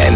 FFN,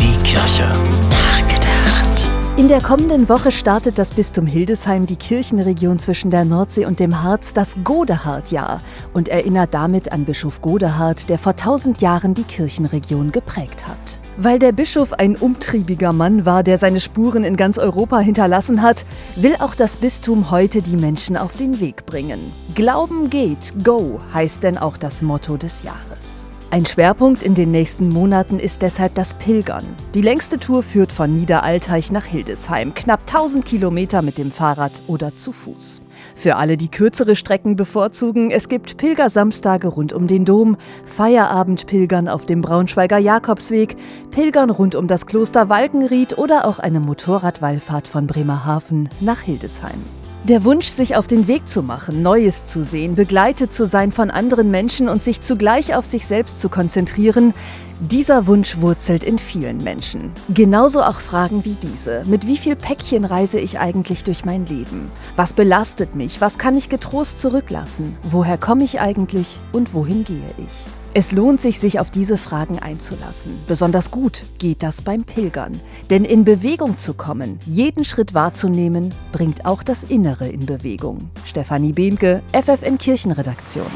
die Kirche. Nachgedacht. In der kommenden Woche startet das Bistum Hildesheim die Kirchenregion zwischen der Nordsee und dem Harz das Godehard-Jahr und erinnert damit an Bischof Godehard, der vor tausend Jahren die Kirchenregion geprägt hat. Weil der Bischof ein umtriebiger Mann war, der seine Spuren in ganz Europa hinterlassen hat, will auch das Bistum heute die Menschen auf den Weg bringen. Glauben geht, go heißt denn auch das Motto des Jahres. Ein Schwerpunkt in den nächsten Monaten ist deshalb das Pilgern. Die längste Tour führt von Niederalteich nach Hildesheim, knapp 1000 Kilometer mit dem Fahrrad oder zu Fuß. Für alle, die kürzere Strecken bevorzugen, es gibt Pilgersamstage rund um den Dom, Feierabendpilgern auf dem Braunschweiger Jakobsweg, Pilgern rund um das Kloster Walkenried oder auch eine Motorradwallfahrt von Bremerhaven nach Hildesheim. Der Wunsch, sich auf den Weg zu machen, Neues zu sehen, begleitet zu sein von anderen Menschen und sich zugleich auf sich selbst zu konzentrieren, dieser Wunsch wurzelt in vielen Menschen. Genauso auch Fragen wie diese. Mit wie viel Päckchen reise ich eigentlich durch mein Leben? Was belastet mich? Was kann ich getrost zurücklassen? Woher komme ich eigentlich und wohin gehe ich? Es lohnt sich, sich auf diese Fragen einzulassen. Besonders gut geht das beim Pilgern. Denn in Bewegung zu kommen, jeden Schritt wahrzunehmen, bringt auch das Innere in Bewegung. Stefanie Behnke, FFN Kirchenredaktion.